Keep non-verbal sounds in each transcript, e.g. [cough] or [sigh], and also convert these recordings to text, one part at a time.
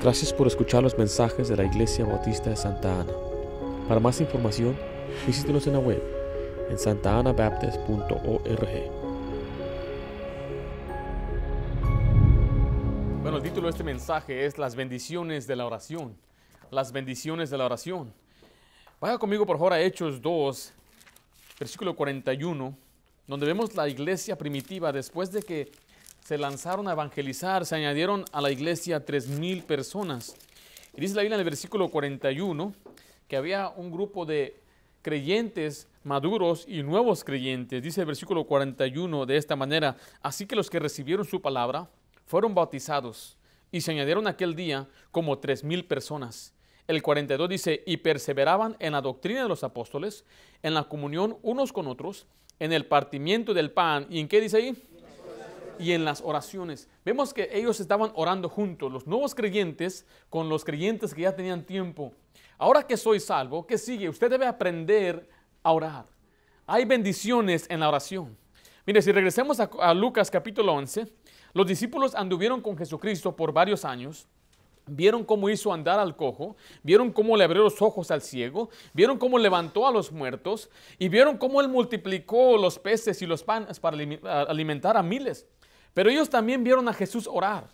Gracias por escuchar los mensajes de la Iglesia Bautista de Santa Ana. Para más información, visítenos en la web en santaanabaptist.org. Bueno, el título de este mensaje es Las bendiciones de la oración. Las bendiciones de la oración. Vaya conmigo por favor a Hechos 2, versículo 41, donde vemos la iglesia primitiva después de que se lanzaron a evangelizar, se añadieron a la iglesia tres mil personas. Y dice la Biblia en el versículo 41 que había un grupo de creyentes maduros y nuevos creyentes. Dice el versículo 41 de esta manera, así que los que recibieron su palabra fueron bautizados y se añadieron aquel día como tres mil personas. El 42 dice, y perseveraban en la doctrina de los apóstoles, en la comunión unos con otros, en el partimiento del pan. ¿Y en qué dice ahí? Y en las oraciones. Vemos que ellos estaban orando juntos, los nuevos creyentes con los creyentes que ya tenían tiempo. Ahora que soy salvo, ¿qué sigue? Usted debe aprender a orar. Hay bendiciones en la oración. Mire, si regresemos a, Lucas capítulo 11, los discípulos anduvieron con Jesucristo por varios años. Vieron cómo hizo andar al cojo, vieron cómo le abrió los ojos al ciego, vieron cómo levantó a los muertos y vieron cómo él multiplicó los peces y los panes para alimentar a miles. Pero ellos también vieron a Jesús orar.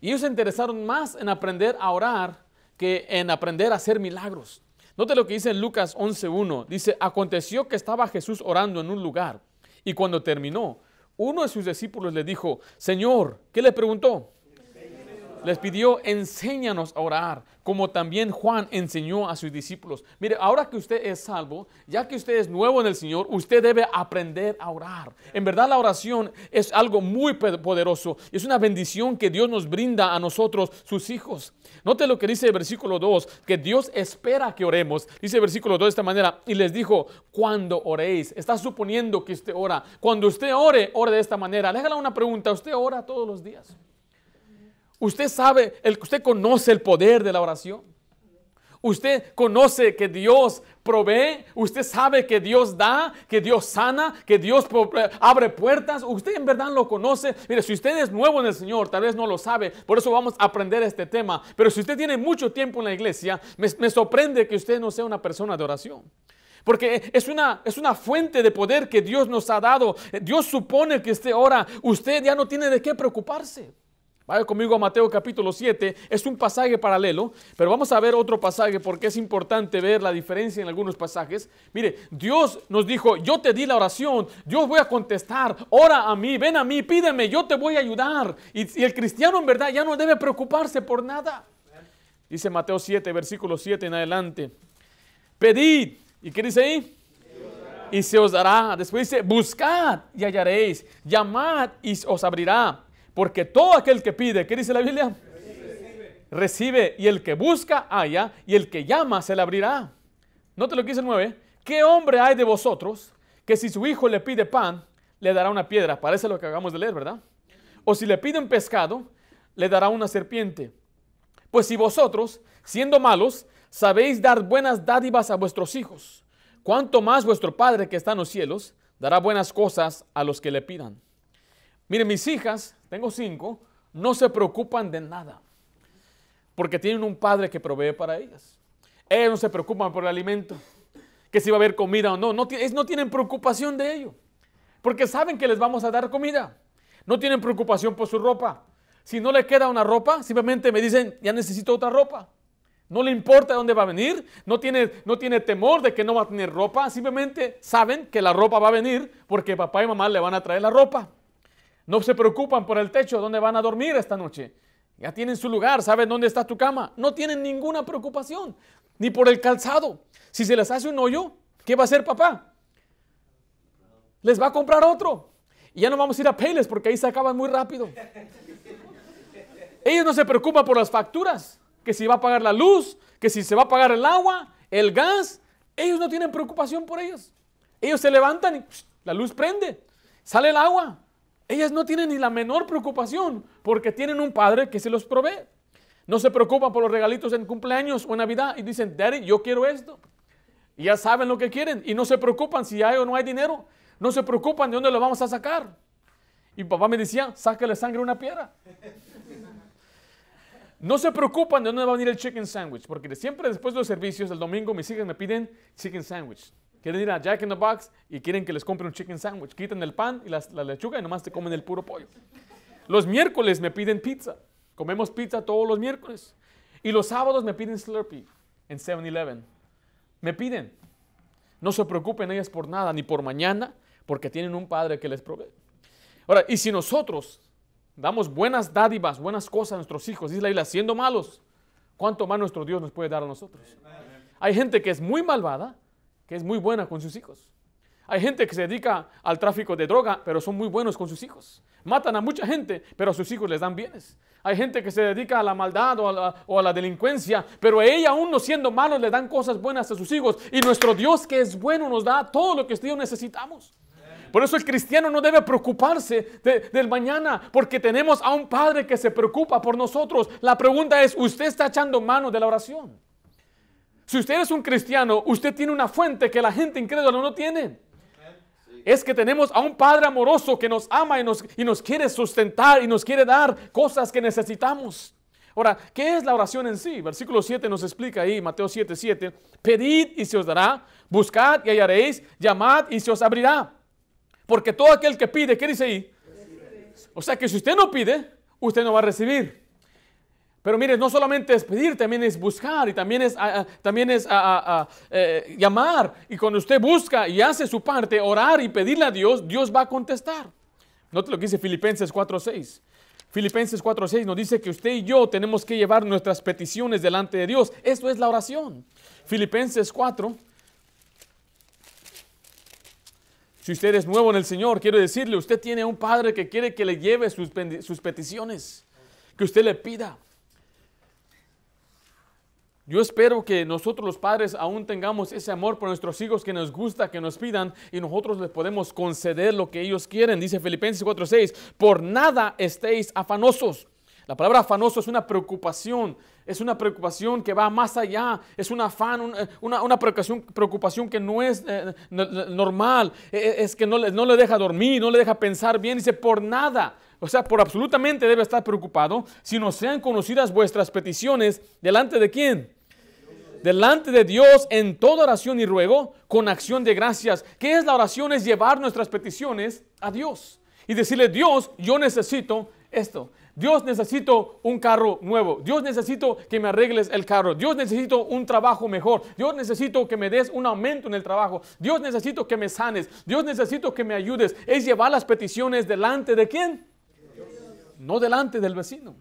Y ellos se interesaron más en aprender a orar que en aprender a hacer milagros. Note lo que dice en Lucas 11.1. Dice, aconteció que estaba Jesús orando en un lugar y cuando terminó, uno de sus discípulos le dijo, Señor, ¿qué le preguntó? Les pidió, enséñanos a orar, como también Juan enseñó a sus discípulos. Mire, ahora que usted es salvo, ya que usted es nuevo en el Señor, usted debe aprender a orar. En verdad la oración es algo muy poderoso. Es una bendición que Dios nos brinda a nosotros, sus hijos. Note lo que dice el versículo 2, que Dios espera que oremos. Dice el versículo 2 de esta manera, y les dijo, cuando oréis, está suponiendo que usted ora. Cuando usted ore, ore de esta manera. Déjale una pregunta, ¿usted ora todos los días? Usted sabe, el, usted conoce el poder de la oración. Usted conoce que Dios provee, usted sabe que Dios da, que Dios sana, que Dios eh, abre puertas. Usted en verdad lo conoce. Mire, si usted es nuevo en el Señor, tal vez no lo sabe. Por eso vamos a aprender este tema. Pero si usted tiene mucho tiempo en la iglesia, me, me sorprende que usted no sea una persona de oración. Porque es una, es una fuente de poder que Dios nos ha dado. Dios supone que usted ora. Usted ya no tiene de qué preocuparse. Vaya conmigo a Mateo capítulo 7. Es un pasaje paralelo, pero vamos a ver otro pasaje porque es importante ver la diferencia en algunos pasajes. Mire, Dios nos dijo, yo te di la oración, Dios voy a contestar, ora a mí, ven a mí, pídeme, yo te voy a ayudar. Y, y el cristiano en verdad ya no debe preocuparse por nada. Dice Mateo 7, versículo 7 en adelante. Pedid. ¿Y qué dice ahí? Y se os dará. Después dice, buscad y hallaréis. Llamad y os abrirá. Porque todo aquel que pide, ¿qué dice la Biblia? Recibe. Y el que busca, haya. Y el que llama, se le abrirá. Note lo que dice el 9. ¿Qué hombre hay de vosotros que si su hijo le pide pan, le dará una piedra? Parece lo que acabamos de leer, ¿verdad? O si le pide un pescado, le dará una serpiente. Pues si vosotros, siendo malos, sabéis dar buenas dádivas a vuestros hijos, cuanto más vuestro Padre que está en los cielos dará buenas cosas a los que le pidan. Miren, mis hijas, tengo cinco, no se preocupan de nada. Porque tienen un padre que provee para ellas. Ellas no se preocupan por el alimento, que si va a haber comida o no. No, no tienen preocupación de ello. Porque saben que les vamos a dar comida. No tienen preocupación por su ropa. Si no le queda una ropa, simplemente me dicen, ya necesito otra ropa. No le importa dónde va a venir, no tiene, no tiene temor de que no va a tener ropa, simplemente saben que la ropa va a venir porque papá y mamá le van a traer la ropa. No se preocupan por el techo donde van a dormir esta noche. Ya tienen su lugar, saben dónde está tu cama. No tienen ninguna preocupación, ni por el calzado. Si se les hace un hoyo, ¿qué va a hacer papá? Les va a comprar otro. Y ya no vamos a ir a Payless porque ahí se acaban muy rápido. Ellos no se preocupan por las facturas, que si va a pagar la luz, que si se va a pagar el agua, el gas. Ellos no tienen preocupación por ellos. Ellos se levantan y la luz prende, sale el agua, ellas no tienen ni la menor preocupación porque tienen un padre que se los provee. No se preocupan por los regalitos en cumpleaños o en Navidad y dicen, Daddy, yo quiero esto. Y ya saben lo que quieren y no se preocupan si hay o no hay dinero. No se preocupan de dónde lo vamos a sacar. Y papá me decía, sácale sangre a una piedra. No se preocupan de dónde va a venir el chicken sandwich, porque siempre después de los servicios, el domingo, mis hijas me piden chicken sandwich. Quieren ir a Jack in the Box y quieren que les compre un chicken sandwich. Quitan el pan y la, la lechuga y nomás te comen el puro pollo. Los miércoles me piden pizza. Comemos pizza todos los miércoles. Y los sábados me piden Slurpee en 7-Eleven. Me piden. No se preocupen ellas por nada, ni por mañana, porque tienen un padre que les provee. Ahora, y si nosotros damos buenas dádivas, buenas cosas a nuestros hijos, dice la isla, siendo malos, ¿cuánto más nuestro Dios nos puede dar a nosotros? Hay gente que es muy malvada, que es muy buena con sus hijos. Hay gente que se dedica al tráfico de droga, pero son muy buenos con sus hijos. Matan a mucha gente, pero a sus hijos les dan bienes. Hay gente que se dedica a la maldad o a la, delincuencia, pero ella aún no siendo malos le dan cosas buenas a sus hijos. Y nuestro Dios que es bueno nos da todo lo que Dios necesitamos. Por eso el cristiano no debe preocuparse del mañana, porque tenemos a un Padre que se preocupa por nosotros. La pregunta es, ¿usted está echando mano de la oración? Si usted es un cristiano, usted tiene una fuente que la gente incrédula no tiene. Es que tenemos a un Padre amoroso que nos ama y nos, y nos quiere sustentar y nos quiere dar cosas que necesitamos. Ahora, ¿qué es la oración en sí? Versículo 7 nos explica ahí, Mateo 7, 7. Pedid y se os dará, buscad y hallaréis, llamad y se os abrirá. Porque todo aquel que pide, ¿qué dice ahí? O sea que si usted no pide, usted no va a recibir. Pero mire, no solamente es pedir, también es buscar y también es, también es eh, llamar. Y cuando usted busca y hace su parte, orar y pedirle a Dios, Dios va a contestar. Note lo que dice Filipenses 4.6. Filipenses 4.6 nos dice que usted y yo tenemos que llevar nuestras peticiones delante de Dios. Esto es la oración. Filipenses 4, Si usted es nuevo en el Señor, quiero decirle, usted tiene un Padre que quiere que le lleve sus peticiones, que usted le pida. Yo espero que nosotros los padres aún tengamos ese amor por nuestros hijos que nos gusta, que nos pidan y nosotros les podemos conceder lo que ellos quieren. Dice Filipenses 4:6, por nada estéis afanosos. La palabra afanoso es una preocupación, es una preocupación que va más allá, es un afán, una, una preocupación, preocupación, que no es eh, normal, e, e, es que no, no le deja dormir, no le deja pensar bien, dice por nada. O sea, por absolutamente debe estar preocupado si no sean conocidas vuestras peticiones delante de quién? Delante de Dios en toda oración y ruego con acción de gracias. ¿Qué es la oración? Es llevar nuestras peticiones a Dios y decirle, Dios, yo necesito esto. Dios necesito un carro nuevo. Dios necesito que me arregles el carro. Dios necesito un trabajo mejor. Dios necesito que me des un aumento en el trabajo. Dios necesito que me sanes. Dios necesito que me ayudes. Es llevar las peticiones delante de quién? No delante del vecino.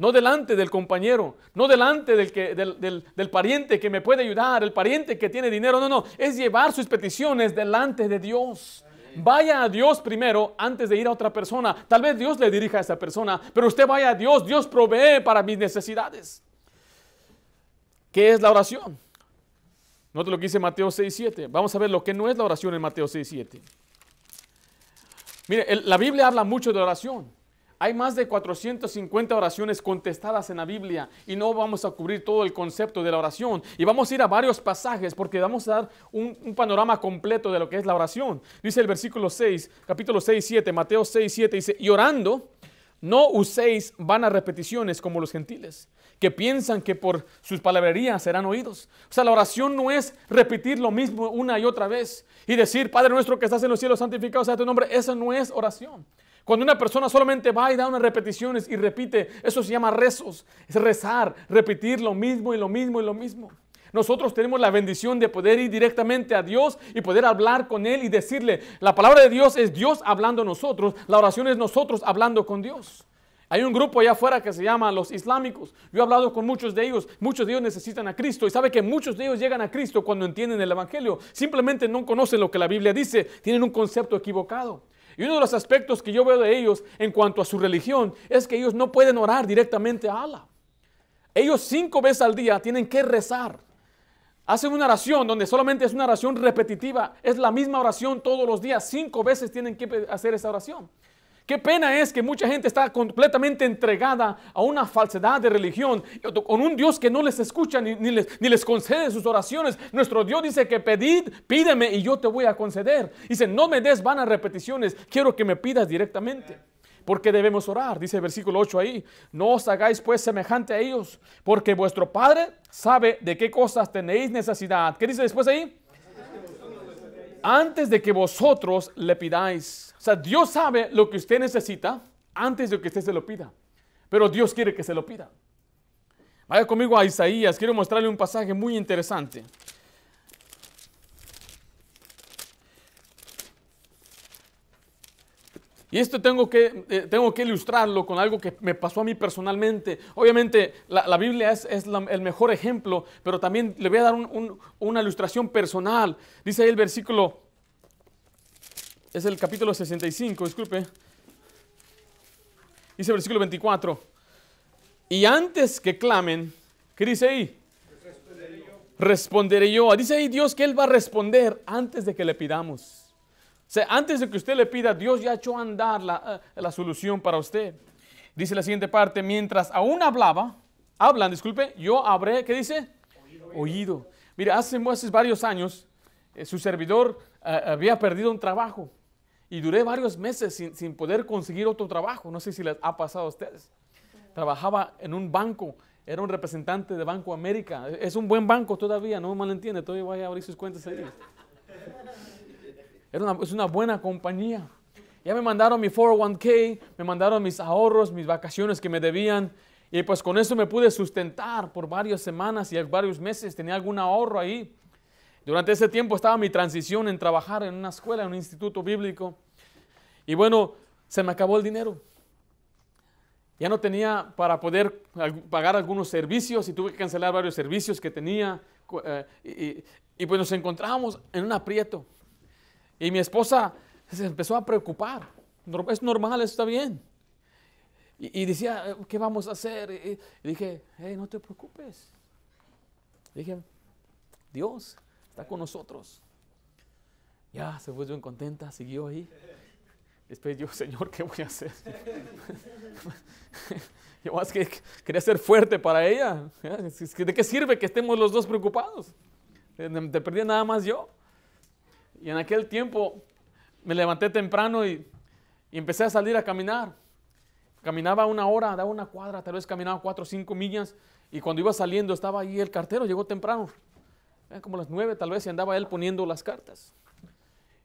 No delante del compañero, no delante del, que, del, del, pariente que me puede ayudar, el pariente que tiene dinero. No, no, es llevar sus peticiones delante de Dios. Vaya a Dios primero antes de ir a otra persona. Tal vez Dios le dirija a esa persona, pero usted vaya a Dios. Dios provee para mis necesidades. ¿Qué es la oración? Note lo que dice Mateo 6.7. Vamos a ver lo que no es la oración en Mateo 6.7. Mire, la Biblia habla mucho de oración. Hay más de 450 oraciones contestadas en la Biblia y no vamos a cubrir todo el concepto de la oración. Y vamos a ir a varios pasajes porque vamos a dar un, panorama completo de lo que es la oración. Dice el versículo 6, capítulo 6, 7, Mateo 6, 7, dice, y orando, no uséis vanas repeticiones como los gentiles, que piensan que por sus palabrerías serán oídos. O sea, la oración no es repetir lo mismo una y otra vez y decir, Padre nuestro que estás en los cielos, santificado sea tu nombre. Eso no es oración. Cuando una persona solamente va y da unas repeticiones y repite, eso se llama rezos. Es rezar, repetir lo mismo y lo mismo y lo mismo. Nosotros tenemos la bendición de poder ir directamente a Dios y poder hablar con Él y decirle, la palabra de Dios es Dios hablando a nosotros, la oración es nosotros hablando con Dios. Hay un grupo allá afuera que se llama los islámicos. Yo he hablado con muchos de ellos. Muchos de ellos necesitan a Cristo. Y sabe que muchos de ellos llegan a Cristo cuando entienden el Evangelio. Simplemente no conocen lo que la Biblia dice. Tienen un concepto equivocado. Y uno de los aspectos que yo veo de ellos en cuanto a su religión es que ellos no pueden orar directamente a Allah. Ellos cinco veces al día tienen que rezar. Hacen una oración donde solamente es una oración repetitiva. Es la misma oración todos los días. Cinco veces tienen que hacer esa oración. Qué pena es que mucha gente está completamente entregada a una falsedad de religión, con un Dios que no les escucha ni, les, les, concede sus oraciones. Nuestro Dios dice que pedid, pídeme y yo te voy a conceder. Dice, no me des vanas repeticiones, quiero que me pidas directamente. ¿Por qué debemos orar? Dice el versículo 8 ahí. No os hagáis pues semejante a ellos, porque vuestro Padre sabe de qué cosas tenéis necesidad. ¿Qué dice después ahí? Antes de que vosotros le pidáis. O sea, Dios sabe lo que usted necesita antes de que usted se lo pida. Pero Dios quiere que se lo pida. Vaya conmigo a Isaías. Quiero mostrarle un pasaje muy interesante. Y esto tengo que, eh, tengo que ilustrarlo con algo que me pasó a mí personalmente. Obviamente la, Biblia es, el mejor ejemplo, pero también le voy a dar una ilustración personal. Dice ahí el versículo, es el capítulo 65, disculpe. Dice versículo 24. Y antes que clamen, ¿qué dice ahí? Responderé yo. Responderé yo. Dice ahí Dios que Él va a responder antes de que le pidamos sea, antes de que usted le pida, Dios ya echó a andar la, eh, la solución para usted. Dice la siguiente parte, mientras aún hablaba, hablan, disculpe, yo habré, ¿qué dice? Oído. Oído. Mira, hace, varios años, eh, su servidor eh, había perdido un trabajo y duré varios meses sin, sin, poder conseguir otro trabajo. No sé si les ha pasado a ustedes. Trabajaba en un banco, era un representante de Banco América. Es un buen banco todavía, no me malentiende, todavía voy a abrir sus cuentas ahí es una buena compañía. Ya me mandaron mi 401k, me mandaron mis ahorros, mis vacaciones que me debían. Y pues con eso me pude sustentar por varias semanas y varios meses. Tenía algún ahorro ahí. Durante ese tiempo estaba mi transición en trabajar en una escuela, en un instituto bíblico. Y bueno, se me acabó el dinero. Ya no tenía para poder pagar algunos servicios y tuve que cancelar varios servicios que tenía. Eh, y, pues nos encontramos en un aprieto. Y mi esposa se empezó a preocupar. Es normal, está bien. Y, decía, ¿qué vamos a hacer? Y, dije, hey, no te preocupes. Dije, Dios con nosotros. Ya se fue bien contenta, siguió ahí. Después yo, Señor, ¿qué voy a hacer? [laughs] yo más que quería ser fuerte para ella. ¿De qué sirve que estemos los dos preocupados? Te perdí nada más yo. Y en aquel tiempo me levanté temprano y, empecé a salir a caminar. Caminaba una hora, daba una cuadra, tal vez caminaba cuatro o cinco millas. Y cuando iba saliendo estaba ahí el cartero, llegó temprano. Como las nueve tal vez y andaba él poniendo las cartas.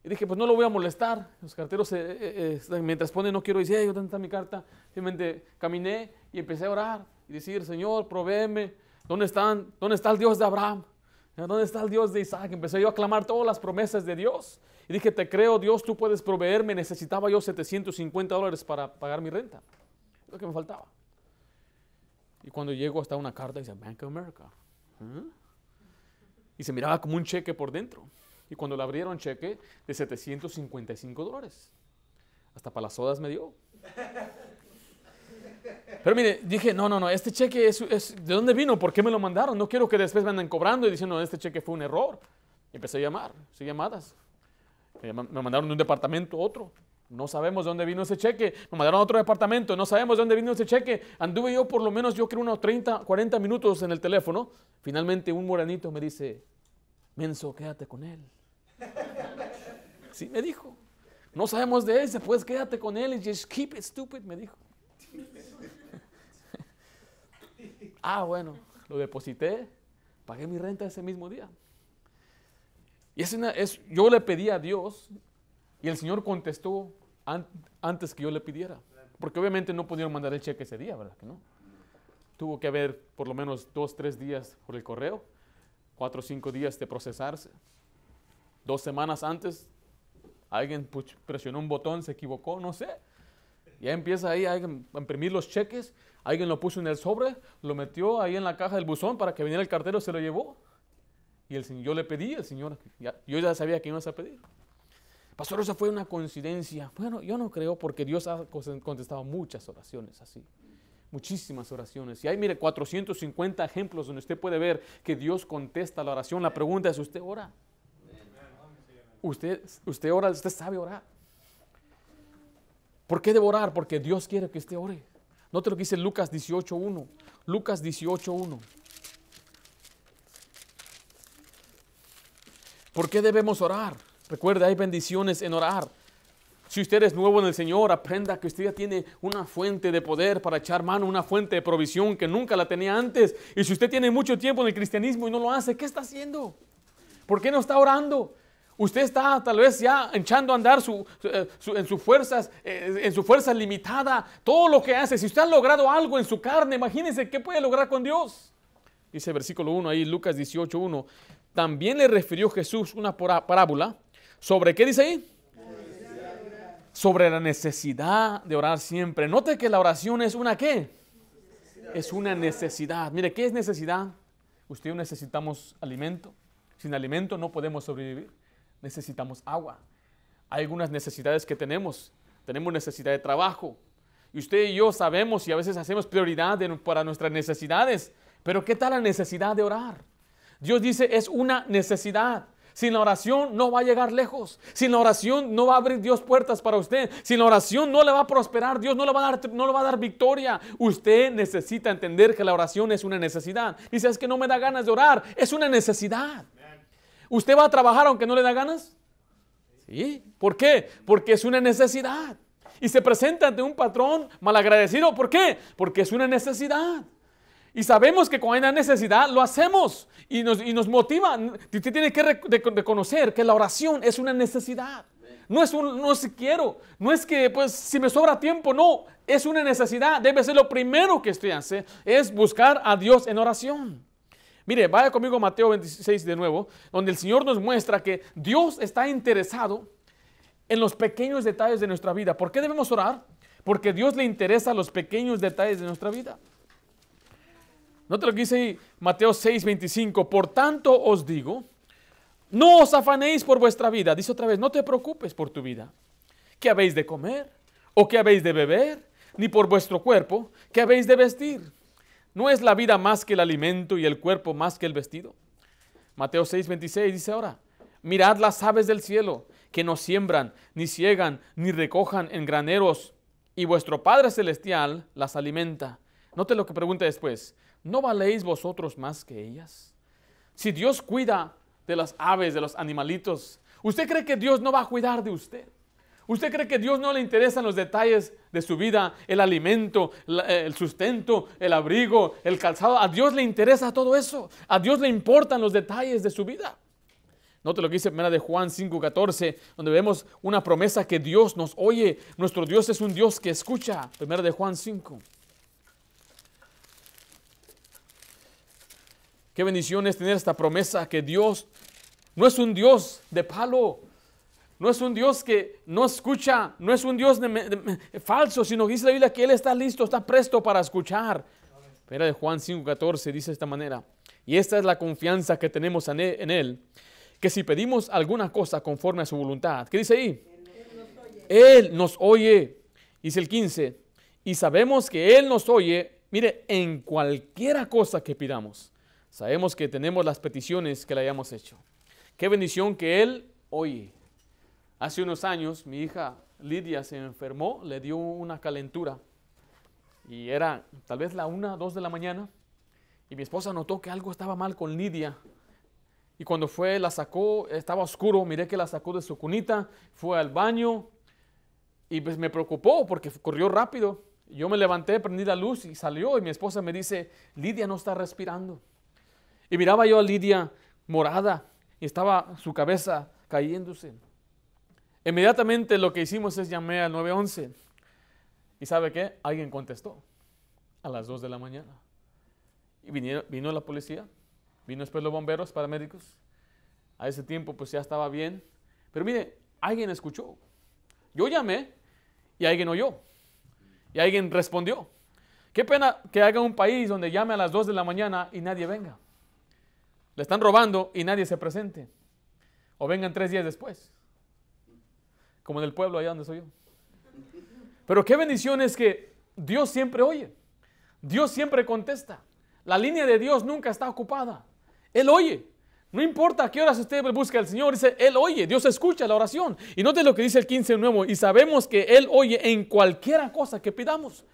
Y dije, pues no lo voy a molestar. Los carteros, eh, eh, eh, mientras ponen, no quiero decir, ¿dónde está mi carta? Simplemente caminé y empecé a orar y decir, Señor, provéeme. ¿Dónde, están, ¿Dónde está el Dios de Abraham? ¿Dónde está el Dios de Isaac? Empecé yo a clamar todas las promesas de Dios. Y dije, te creo, Dios, tú puedes proveerme. Necesitaba yo 750 dólares para pagar mi renta. lo que me faltaba. Y cuando llego hasta una carta, dice Bank of America. ¿Ah? Y se miraba como un cheque por dentro. Y cuando le abrieron cheque de 755 dólares. Hasta para las sodas me dio. Pero mire, dije, no, no, no, este cheque es, ¿de dónde vino? ¿Por qué me lo mandaron? No quiero que después me anden cobrando y diciendo, este cheque fue un error. Empecé a llamar, sí, llamadas. Me mandaron de un departamento a otro. No sabemos de dónde vino ese cheque. Me mandaron a otro departamento. No sabemos de dónde vino ese cheque. Anduve yo por lo menos, yo creo, unos 30, 40 minutos en el teléfono. Finalmente un moranito me dice, Menso, quédate con él. Sí, me dijo. No sabemos de ese, pues quédate con él y just keep it stupid, me dijo. [laughs] Ah, bueno, lo deposité, pagué mi renta ese mismo día. Y es es, yo le pedí a Dios y el Señor contestó antes que yo le pidiera. Porque obviamente no pudieron mandar el cheque ese día, ¿verdad que no? Tuvo que haber por lo menos dos, tres días por el correo, cuatro o cinco días de procesarse. Dos semanas antes, alguien presionó un botón, se equivocó, no sé. Ya empieza ahí a imprimir los cheques Alguien lo puso en el sobre, lo metió ahí en la caja del buzón para que viniera el cartero, se lo llevó. Y el yo le pedí, el Señor, yo ya sabía que iba a pedir. Pastor, esa fue una coincidencia. Bueno, yo no creo porque Dios ha contestado muchas oraciones así. Muchísimas oraciones. Y hay, mire, 450 ejemplos donde usted puede ver que Dios contesta la oración. La pregunta es, ¿usted ora? Usted, usted ora, usted sabe orar. ¿Por qué debo orar? Porque Dios quiere que usted ore. Note lo que dice Lucas 18.1. Lucas 18.1. ¿Por qué debemos orar? Recuerda, hay bendiciones en orar. Si usted es nuevo en el Señor, aprenda que usted ya tiene una fuente de poder para echar mano, una fuente de provisión que nunca la tenía antes. Y si usted tiene mucho tiempo en el cristianismo y no lo hace, ¿qué está haciendo? ¿Por qué no está orando? Usted está tal vez ya echando a andar eh, en sus fuerzas, eh, en su fuerza limitada, todo lo que hace. Si usted ha logrado algo en su carne, imagínense qué puede lograr con Dios. Dice versículo 1 ahí, Lucas 18, 1. También le refirió Jesús una parábola. ¿Sobre qué dice ahí? Sobre la necesidad de orar siempre. Note que la oración es una qué? Es una necesidad. Mire, ¿qué es necesidad? Usted necesitamos alimento. Sin alimento no podemos sobrevivir necesitamos agua. Hay algunas necesidades que tenemos. Tenemos necesidad de trabajo. Y usted y yo sabemos y a veces hacemos prioridad para nuestras necesidades. Pero ¿qué tal la necesidad de orar? Dios dice, es una necesidad. Sin la oración no va a llegar lejos. Sin la oración no va a abrir Dios puertas para usted. Sin la oración no le va a prosperar. Dios no le va a dar, no le va a dar victoria. Usted necesita entender que la oración es una necesidad. Dice, es que no me da ganas de orar. Es una necesidad. ¿Usted va a trabajar aunque no le da ganas? Sí. ¿Por qué? Porque es una necesidad. Y se presenta ante un patrón malagradecido. ¿Por qué? Porque es una necesidad. Y sabemos que cuando hay una necesidad lo hacemos y nos, y nos motiva. Usted tiene que reconocer que la oración es una necesidad. No es un, no si quiero, no es que pues si me sobra tiempo, no, es una necesidad. Debe ser lo primero que estoy haciendo, es buscar a Dios en oración. Mire, vaya conmigo Mateo 26 de nuevo, donde el Señor nos muestra que Dios está interesado en los pequeños detalles de nuestra vida. ¿Por qué debemos orar? Porque Dios le interesa los pequeños detalles de nuestra vida. Note lo que dice Mateo 6, 25. Por tanto os digo, no os afanéis por vuestra vida. Dice otra vez, no te preocupes por tu vida. ¿Qué habéis de comer? ¿O qué habéis de beber? Ni por vuestro cuerpo, ¿qué habéis de vestir? ¿No es la vida más que el alimento y el cuerpo más que el vestido? Mateo 6, 26 dice ahora, mirad las aves del cielo, que no siembran, ni ciegan, ni recojan en graneros, y vuestro Padre Celestial las alimenta. Note lo que pregunta después, ¿no valéis vosotros más que ellas? Si Dios cuida de las aves, de los animalitos, ¿usted cree que Dios no va a cuidar de usted? ¿Usted cree que Dios no le interesan los detalles de su vida, el alimento, el sustento, el abrigo, el calzado? A Dios le interesa todo eso. A Dios le importan los detalles de su vida. Note lo que dice primera de Juan 5:14, donde vemos una promesa que Dios nos oye. Nuestro Dios es un Dios que escucha. Primera de Juan 5. Qué bendición es tener esta promesa que Dios no es un Dios de palo, no es un Dios que no escucha, no es un Dios falso, sino que dice la Biblia que Él está listo, está presto para escuchar. Pero de Juan 5:14 dice de esta manera, y esta es la confianza que tenemos en él, que si pedimos alguna cosa conforme a su voluntad, ¿qué dice ahí? Él nos oye, dice el 15, y sabemos que Él nos oye, mire, en cualquiera cosa que pidamos. Sabemos que tenemos las peticiones que le hayamos hecho. Qué bendición que Él oye. Hace unos años mi hija Lidia se enfermó, le dio una calentura y era tal vez la una, dos de la mañana y mi esposa notó que algo estaba mal con Lidia. Y cuando fue, la sacó, estaba oscuro, miré que la sacó de su cunita, fue al baño y pues me preocupó porque corrió rápido. Yo me levanté, prendí la luz y salió y mi esposa me dice, Lidia no está respirando. Y miraba yo a Lidia morada y estaba su cabeza cayéndose. Inmediatamente lo que hicimos es llamé al 911. ¿Y sabe qué? Alguien contestó a las 2 de la mañana. Y vino la policía, vino después los bomberos, paramédicos. A ese tiempo pues ya estaba bien. Pero mire, alguien escuchó. Yo llamé y alguien oyó. Y alguien respondió. Qué pena que haga un país donde llame a las 2 de la mañana y nadie venga. Le están robando y nadie se presente. O vengan tres días después como en el pueblo allá donde soy yo. Pero qué bendición es que Dios siempre oye, Dios siempre contesta. La línea de Dios nunca está ocupada. Él oye. No importa a qué horas usted busca al Señor, dice, Él oye, Dios escucha la oración. Y note lo que dice el 15 nuevo, y sabemos que Él oye en cualquiera cosa que pidamos.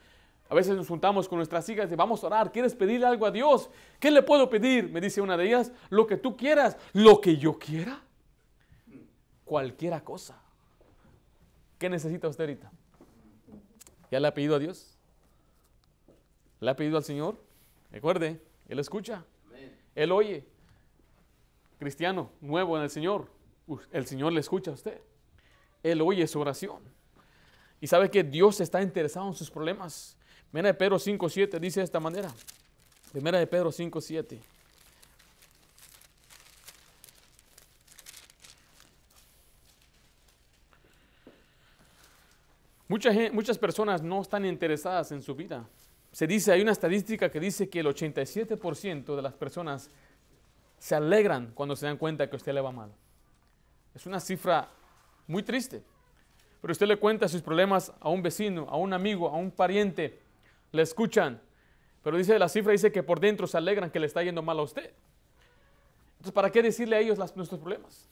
A veces nos juntamos con nuestras hijas y vamos a orar, ¿quieres pedirle algo a Dios? ¿Qué le puedo pedir? Me dice una de ellas, lo que tú quieras, lo que yo quiera. Cualquiera cosa. ¿Qué necesita usted ahorita? ¿Ya le ha pedido a Dios? ¿Le ha pedido al Señor? Recuerde, Él escucha. Él oye. Cristiano, nuevo en el Señor. El Señor le escucha a usted. Él oye su oración. Y sabe que Dios está interesado en sus problemas. Primera de Pedro 5.7 dice de esta manera. Primera de Pedro 5.7. Mucha muchas personas no están interesadas en su vida. Se dice, hay una estadística que dice que el 87% de las personas se alegran cuando se dan cuenta que usted le va mal. Es una cifra muy triste. Pero usted le cuenta sus problemas a un vecino, a un amigo, a un pariente, le escuchan. Pero dice la cifra, dice que por dentro se alegran que le está yendo mal a usted. Entonces, ¿para qué decirle a ellos nuestros problemas?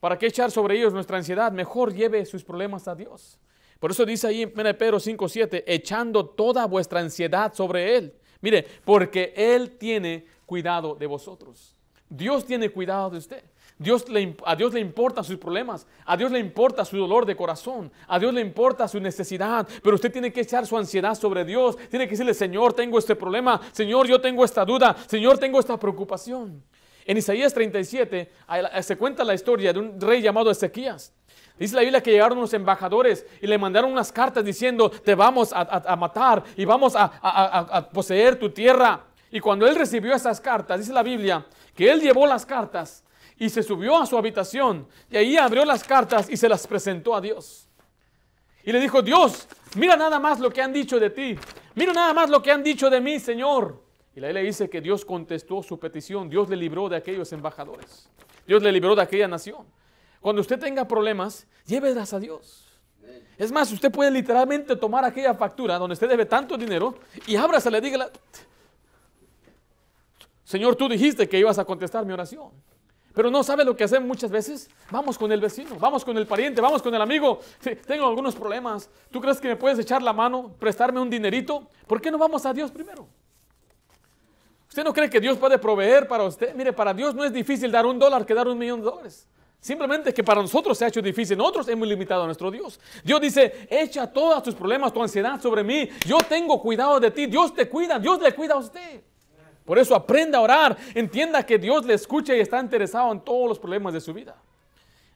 ¿Para qué echar sobre ellos nuestra ansiedad? Mejor lleve sus problemas a Dios. Por eso dice ahí en Pedro 5.7, echando toda vuestra ansiedad sobre Él. Mire, porque Él tiene cuidado de vosotros. Dios tiene cuidado de usted. Dios le, a Dios le importan sus problemas, a Dios le importa su dolor de corazón, a Dios le importa su necesidad, pero usted tiene que echar su ansiedad sobre Dios, tiene que decirle, Señor, tengo este problema, Señor, yo tengo esta duda, Señor, tengo esta preocupación. En Isaías 37 se cuenta la historia de un rey llamado Ezequías. Dice la Biblia que llegaron los embajadores y le mandaron unas cartas diciendo, te vamos a, matar y vamos a, poseer tu tierra. Y cuando él recibió esas cartas, dice la Biblia, que él llevó las cartas y se subió a su habitación y ahí abrió las cartas y se las presentó a Dios. Y le dijo, Dios, mira nada más lo que han dicho de ti, mira nada más lo que han dicho de mí, Señor. Y la Biblia dice que Dios contestó su petición, Dios le libró de aquellos embajadores, Dios le libró de aquella nación. Cuando usted tenga problemas, llévelas a Dios. Es más, usted puede literalmente tomar aquella factura donde usted debe tanto dinero y ábrasela, dígale, Señor, tú dijiste que ibas a contestar mi oración. Pero no sabe lo que hacemos muchas veces. Vamos con el vecino, vamos con el pariente, vamos con el amigo. tengo algunos problemas. ¿Tú crees que me puedes echar la mano, prestarme un dinerito? ¿Por qué no vamos a Dios primero? ¿Usted no cree que Dios puede proveer para usted? Mire, para Dios no es difícil dar un dólar que dar un millón de dólares. Simplemente que para nosotros se ha hecho difícil. Nosotros hemos limitado a nuestro Dios. Dios dice, echa todos tus problemas, tu ansiedad sobre mí. Yo tengo cuidado de ti. Dios te cuida. Dios le cuida a usted. Por eso aprenda a orar. Entienda que Dios le escucha y está interesado en todos los problemas de su vida.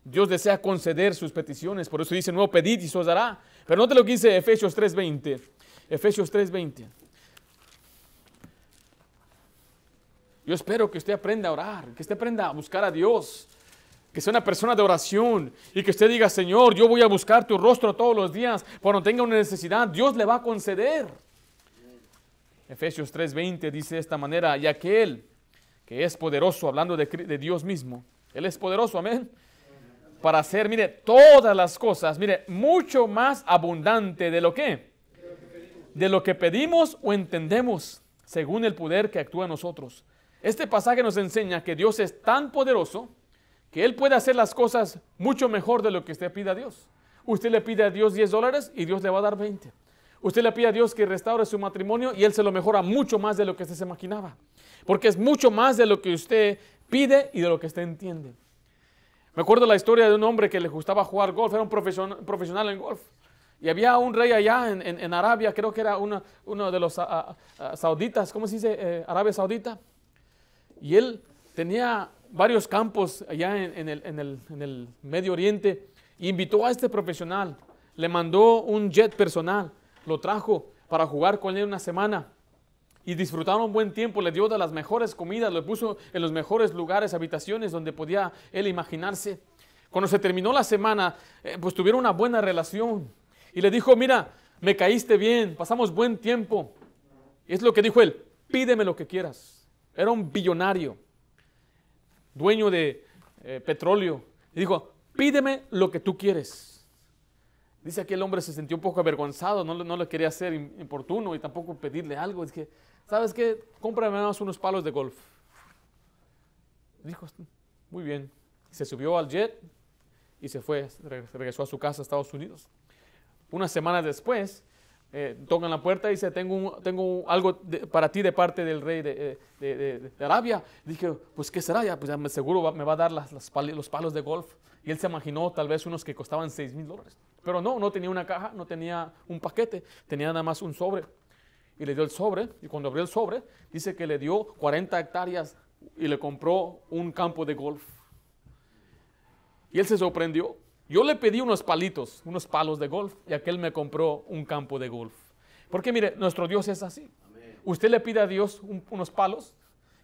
Dios desea conceder sus peticiones. Por eso dice, nuevo pedid y se os dará. Pero no te lo que dice Efesios 3.20. Efesios 3.20. Yo espero que usted aprenda a orar, que usted aprenda a buscar a Dios que sea una persona de oración y que usted diga, Señor, yo voy a buscar tu rostro todos los días. Cuando tenga una necesidad, Dios le va a conceder. Efesios 3:20 dice de esta manera, y aquel que es poderoso, hablando de, de Dios mismo, Él es poderoso, amén, para hacer, mire, todas las cosas, mire, mucho más abundante de lo que, de lo que pedimos o entendemos, según el poder que actúa en nosotros. Este pasaje nos enseña que Dios es tan poderoso, que Él puede hacer las cosas mucho mejor de lo que usted pide a Dios. Usted le pide a Dios 10 dólares y Dios le va a dar 20. Usted le pide a Dios que restaure su matrimonio y Él se lo mejora mucho más de lo que usted se imaginaba. Porque es mucho más de lo que usted pide y de lo que usted entiende. Me acuerdo la historia de un hombre que le gustaba jugar golf, era un profesional en golf. Y había un rey allá en, Arabia, creo que era uno, de los sauditas, ¿cómo se dice? Eh, Arabia Saudita. Y él tenía varios campos allá en, el, Medio Oriente y invitó a este profesional. Le mandó un jet personal, lo trajo para jugar con él una semana y disfrutaron un buen tiempo, le dio de las mejores comidas, lo puso en los mejores lugares, habitaciones donde podía él imaginarse. Cuando se terminó la semana, eh, pues tuvieron una buena relación y le dijo, mira, me caíste bien, pasamos buen tiempo. Y es lo que dijo él, pídeme lo que quieras. Era un billonario dueño de eh, petróleo, y dijo, pídeme lo que tú quieres. Dice que el hombre se sintió un poco avergonzado, no, no le quería hacer importuno y tampoco pedirle algo. Dije, ¿sabes qué? Cómprame unos palos de golf. Dijo, muy bien. Se subió al jet y se fue, regresó a su casa a Estados Unidos. Una semana después, eh, tocan la puerta y dice, tengo, tengo algo para ti de parte del rey de, eh, Arabia. dije, pues ¿qué será? Ya, pues seguro me va a dar las, los palos de golf. Y él se imaginó tal vez unos que costaban 6 mil dólares. Pero no, no tenía una caja, no tenía un paquete, tenía nada más un sobre. Y le dio el sobre, y cuando abrió el sobre, dice que le dio 40 hectáreas y le compró un campo de golf. Y él se sorprendió. Yo le pedí unos palitos, unos palos de golf, y aquel me compró un campo de golf. Porque mire, nuestro Dios es así. Usted le pide a Dios unos palos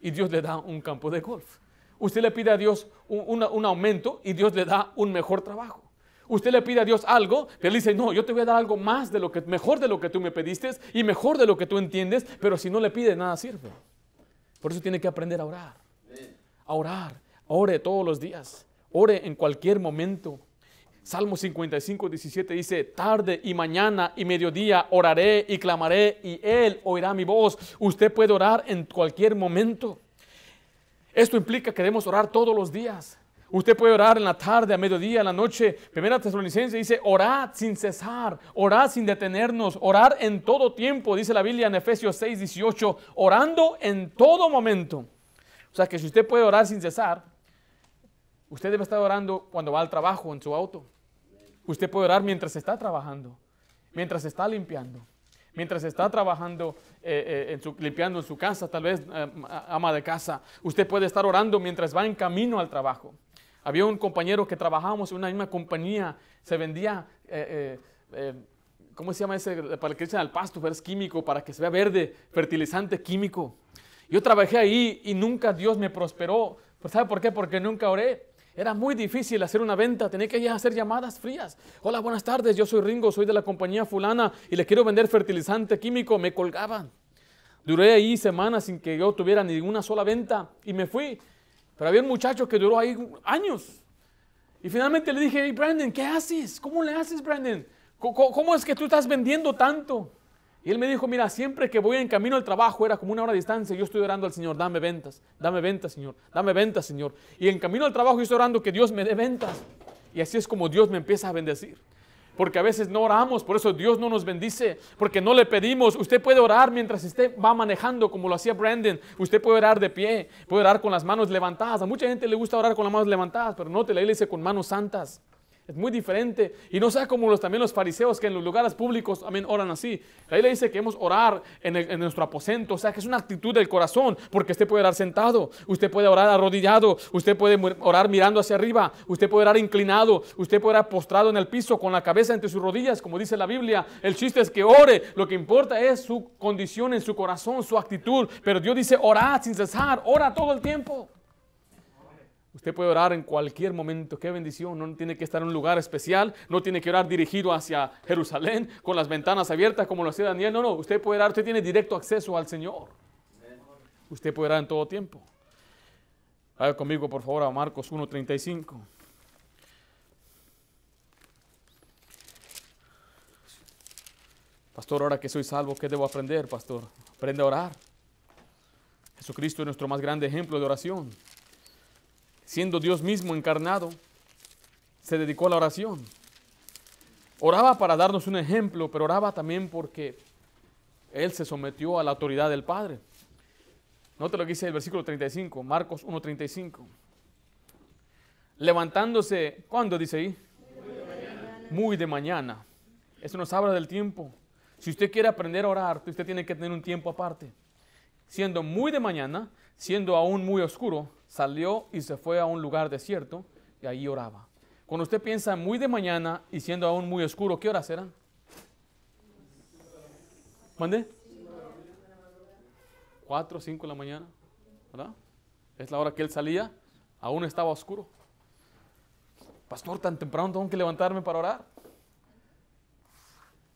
y Dios le da un campo de golf. Usted le pide a Dios un, un aumento y Dios le da un mejor trabajo. Usted le pide a Dios algo, pero él dice, no, yo te voy a dar algo más de lo que, mejor de lo que tú me pediste y mejor de lo que tú entiendes, pero si no le pide, nada sirve. Por eso tiene que aprender a orar. A orar. Ore todos los días. Ore en cualquier momento. Salmo 55, 17 dice, tarde y mañana y mediodía oraré y clamaré y Él oirá mi voz. Usted puede orar en cualquier momento. Esto implica que debemos orar todos los días. Usted puede orar en la tarde, a mediodía, en la noche. Primera Tesalonicense dice, orad sin cesar, orad sin detenernos, orar en todo tiempo, dice la Biblia en Efesios 6, 18, orando en todo momento. O sea que si usted puede orar sin cesar, usted debe estar orando cuando va al trabajo, en su auto. Usted puede orar mientras está trabajando, mientras está limpiando, mientras está trabajando, eh, eh, en su, limpiando en su casa, tal vez eh, ama de casa. Usted puede estar orando mientras va en camino al trabajo. Había un compañero que trabajábamos en una misma compañía, se vendía, ¿cómo se llama ese? Para que echen al pasto, pero es químico, para que se vea verde, fertilizante químico. Yo trabajé ahí y nunca Dios me prosperó. Pues ¿Sabe por qué? Porque nunca oré. Era muy difícil hacer una venta, tenía que hacer llamadas frías. Hola, buenas tardes, yo soy Ringo, soy de la compañía fulana y le quiero vender fertilizante químico. Me colgaban. Duré ahí semanas sin que yo tuviera ninguna sola venta y me fui. Pero había un muchacho que duró ahí años. Y finalmente le dije, hey Brandon, ¿qué haces? ¿Cómo le haces, Brandon? ¿Cómo es que tú estás vendiendo tanto? Y él me dijo, mira, siempre que voy en camino al trabajo, era como una hora de distancia, yo estoy orando al Señor, dame ventas, dame ventas, Señor, dame ventas, Señor. Y en camino al trabajo yo estoy orando que Dios me dé ventas. Y así es como Dios me empieza a bendecir. Porque a veces no oramos, por eso Dios no nos bendice, porque no le pedimos. Usted puede orar mientras usted va manejando, como lo hacía Brandon. Usted puede orar de pie, puede orar con las manos levantadas. A mucha gente le gusta orar con las manos levantadas, pero no te la iglesia con manos santas. Es muy diferente. Y no sea como los, también los fariseos que en los lugares públicos también oran así. Ahí le dice que hemos orar en, nuestro aposento. O sea, que es una actitud del corazón. Porque usted puede orar sentado. Usted puede orar arrodillado. Usted puede orar mirando hacia arriba. Usted puede orar inclinado. Usted puede orar postrado en el piso con la cabeza entre sus rodillas, como dice la Biblia. El chiste es que ore. Lo que importa es su condición en su corazón, su actitud. Pero Dios dice, orar sin cesar. Ora todo el tiempo. Usted puede orar en cualquier momento. Qué bendición. No tiene que estar en un lugar especial. No tiene que orar dirigido hacia Jerusalén con las ventanas abiertas como lo hacía Daniel. No, no. Usted puede orar. Usted tiene directo acceso al Señor. Usted puede orar en todo tiempo. Vaya conmigo, por favor, a Marcos 1.35. Pastor, ahora que soy salvo, ¿qué debo aprender, pastor? Aprende a orar. Jesucristo es nuestro más grande ejemplo de oración siendo Dios mismo encarnado, se dedicó a la oración. Oraba para darnos un ejemplo, pero oraba también porque Él se sometió a la autoridad del Padre. Note lo que dice el versículo 35, Marcos 1.35. Levantándose, ¿cuándo dice ahí? Muy de mañana. Eso nos habla del tiempo. Si usted quiere aprender a orar, usted tiene que tener un tiempo aparte. Siendo muy de mañana, siendo aún muy oscuro, salió y se fue a un lugar desierto y ahí oraba. Cuando usted piensa muy de mañana y siendo aún muy oscuro, ¿qué horas eran? ¿Mande? Cuatro, cinco de la mañana, ¿verdad? Es la hora que él salía, aún estaba oscuro. Pastor, tan temprano tengo que levantarme para orar.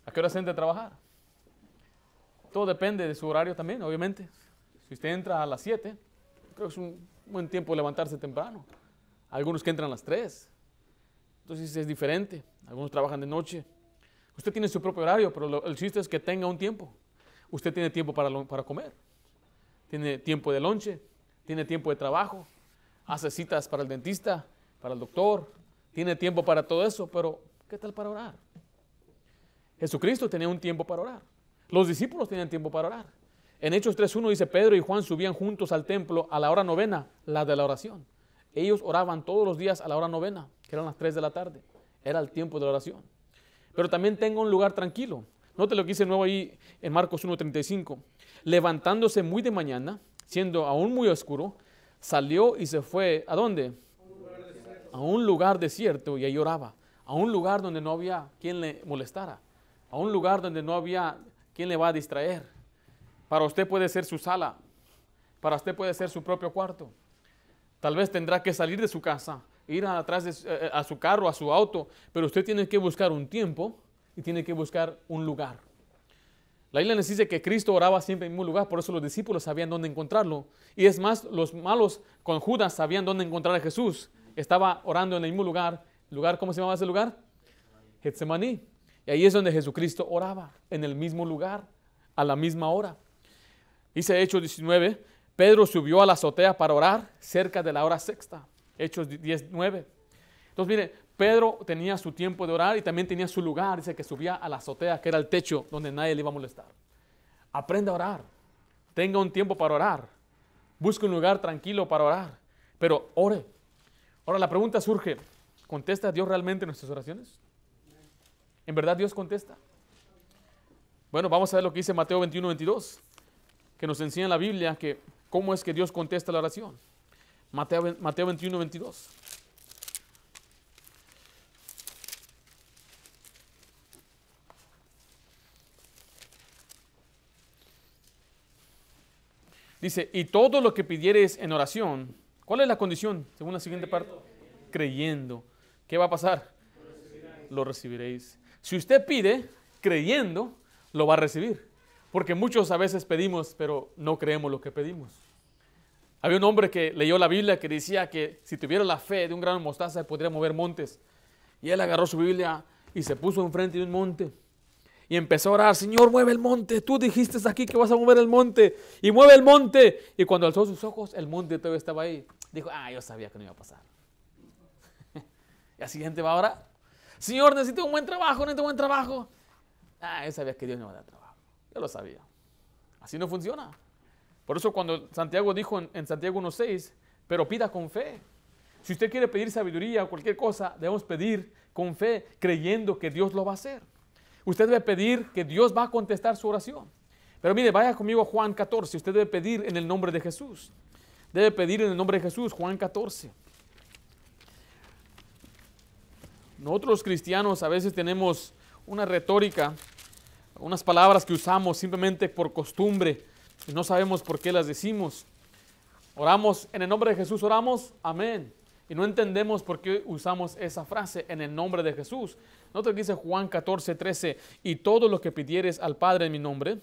¿A qué hora se entra a trabajar? Todo depende de su horario también, obviamente. Si usted entra a las 7, creo que es un buen tiempo levantarse temprano. Algunos que entran a las 3. Entonces es diferente. Algunos trabajan de noche. Usted tiene su propio horario, pero el chiste es que tenga un tiempo. Usted tiene tiempo para, para comer. Tiene tiempo de lonche. Tiene tiempo de trabajo. Hace citas para el dentista, para el doctor. Tiene tiempo para todo eso, pero ¿qué tal para orar? Jesucristo tenía un tiempo para orar. Los discípulos tenían tiempo para orar. En Hechos 3.1 dice, Pedro y Juan subían juntos al templo a la hora novena, la de la oración. Ellos oraban todos los días a la hora novena, que eran las 3 de la tarde. Era el tiempo de la oración. pero también tenga un lugar tranquilo. Note lo que dice nuevo ahí en Marcos 1.35. Levantándose muy de mañana, siendo aún muy oscuro, salió y se fue. ¿A dónde? A un lugar desierto y ahí oraba. A un lugar donde no había quien le molestara. A un lugar donde no había quien le va a distraer. Para usted puede ser su sala. Para usted puede ser su propio cuarto. Tal vez tendrá que salir de su casa, ir atrás de, eh, a su carro, a su auto, pero usted tiene que buscar un tiempo y tiene que buscar un lugar. La Biblia nos dice que Cristo oraba siempre en un lugar, por eso los discípulos sabían dónde encontrarlo. Y es más, los malos con Judas sabían dónde encontrar a Jesús. Estaba orando en el mismo lugar. ¿Lugar cómo se llamaba ese lugar? Getsemaní. Y ahí es donde Jesucristo oraba, en el mismo lugar, a la misma hora. Dice Hechos 19, Pedro subió a la azotea para orar cerca de la hora sexta. Hechos 19. Entonces, mire, Pedro tenía su tiempo de orar y también tenía su lugar. Dice que subía a la azotea, que era el techo donde nadie le iba a molestar. Aprenda a orar. Tenga un tiempo para orar. Busque un lugar tranquilo para orar. Pero ore. Ahora la pregunta surge, ¿contesta Dios realmente nuestras oraciones? ¿En verdad Dios contesta? Bueno, vamos a ver lo que dice Mateo 21, 22, que nos enseña en la Biblia que ¿Cómo es que Dios contesta la oración? Mateo, Mateo 21, 22. Dice, y todo lo que pidieres en oración, ¿cuál es la condición? Según la siguiente parte. Creyendo. ¿Qué va a pasar? Lo recibiréis. Si usted pide creyendo, lo va a recibir. Porque muchos a veces pedimos, pero no creemos lo que pedimos. Había un hombre que leyó la Biblia que decía que si tuviera la fe de un gran mostaza podría mover montes. Y él agarró su Biblia y se puso enfrente de un monte. Y empezó a orar, Señor, mueve el monte. Tú dijiste aquí que vas a mover el monte. Y mueve el monte. Y cuando alzó sus ojos, el monte todavía estaba ahí. Dijo, ah, yo sabía que no iba a pasar. [laughs] y así gente va ahora, Señor, necesito un buen trabajo, necesito un buen trabajo. Ah, yo sabía que Dios no iba a dar trabajo. Yo lo sabía. Así no funciona. Por eso cuando Santiago dijo en, Santiago 1.6, pero pida con fe. Si usted quiere pedir sabiduría o cualquier cosa, debemos pedir con fe, creyendo que Dios lo va a hacer. Usted debe pedir que Dios va a contestar su oración. Pero mire, vaya conmigo a Juan 14. Usted debe pedir en el nombre de Jesús. Debe pedir en el nombre de Jesús, Juan 14. Nosotros los cristianos a veces tenemos una retórica unas palabras que usamos simplemente por costumbre y no sabemos por qué las decimos. Oramos en el nombre de Jesús, oramos, amén. Y no entendemos por qué usamos esa frase en el nombre de Jesús. Que dice Juan 14, 13, y todo lo que pidieres al Padre en mi nombre,